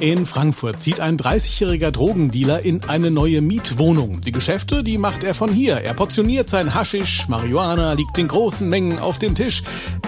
In Frankfurt zieht ein 30-jähriger Drogendealer in eine neue Mietwohnung. Die Geschäfte, die macht er von hier. Er portioniert sein Haschisch, Marihuana liegt in großen Mengen auf dem Tisch.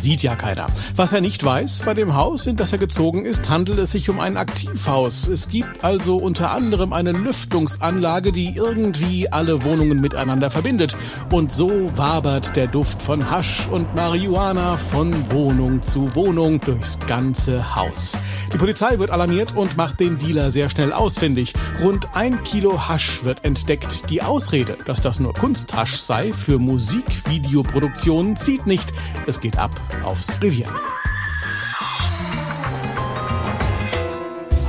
Sieht ja keiner. Was er nicht weiß, bei dem Haus, in das er gezogen ist, handelt es sich um ein Aktivhaus. Es gibt also unter anderem eine Lüftungsanlage, die irgendwie alle Wohnungen miteinander verbindet. Und so wabert der Duft von Hasch und Marihuana von Wohnung zu Wohnung durchs ganze Haus. Die Polizei wird alarmiert und macht den Dealer sehr schnell ausfindig. Rund ein Kilo Hasch wird entdeckt. Die Ausrede, dass das nur Kunsthasch sei für Musikvideoproduktionen, zieht nicht. Es geht ab aufs Revier.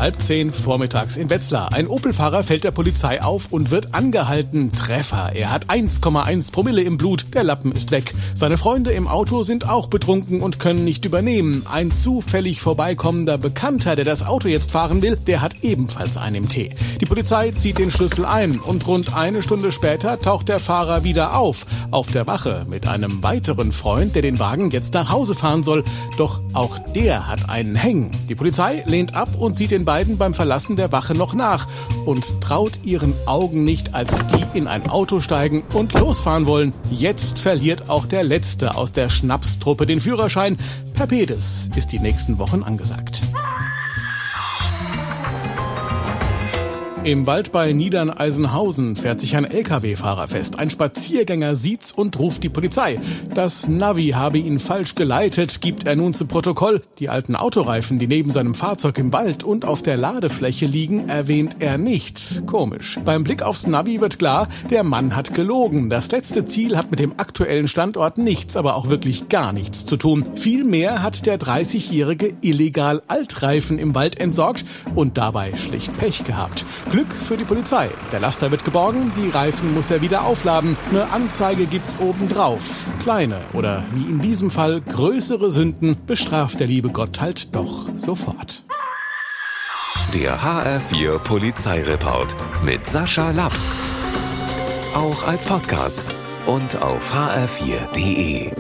Halb zehn vormittags in Wetzlar. Ein Opel-Fahrer fällt der Polizei auf und wird angehalten. Treffer. Er hat 1,1 Promille im Blut. Der Lappen ist weg. Seine Freunde im Auto sind auch betrunken und können nicht übernehmen. Ein zufällig vorbeikommender Bekannter, der das Auto jetzt fahren will, der hat ebenfalls einen im Tee. Die Polizei zieht den Schlüssel ein und rund eine Stunde später taucht der Fahrer wieder auf. Auf der Wache mit einem weiteren Freund, der den Wagen jetzt nach Hause fahren soll. Doch auch der hat einen Hängen. Die Polizei lehnt ab und sieht den beiden beim Verlassen der Wache noch nach und traut ihren Augen nicht, als die in ein Auto steigen und losfahren wollen. Jetzt verliert auch der Letzte aus der Schnapstruppe den Führerschein. Perpedes ist die nächsten Wochen angesagt. Im Wald bei Niedern-Eisenhausen fährt sich ein Lkw-Fahrer fest. Ein Spaziergänger sieht's und ruft die Polizei. Das Navi habe ihn falsch geleitet, gibt er nun zu Protokoll. Die alten Autoreifen, die neben seinem Fahrzeug im Wald und auf der Ladefläche liegen, erwähnt er nicht. Komisch. Beim Blick aufs Navi wird klar, der Mann hat gelogen. Das letzte Ziel hat mit dem aktuellen Standort nichts, aber auch wirklich gar nichts zu tun. Vielmehr hat der 30-Jährige illegal Altreifen im Wald entsorgt und dabei schlicht Pech gehabt. Glück für die Polizei. Der Laster wird geborgen, die Reifen muss er wieder aufladen. Eine Anzeige gibt's obendrauf. Kleine oder wie in diesem Fall größere Sünden bestraft der liebe Gott halt doch sofort. Der HR4 Polizeireport mit Sascha Lapp. Auch als Podcast und auf hr4.de.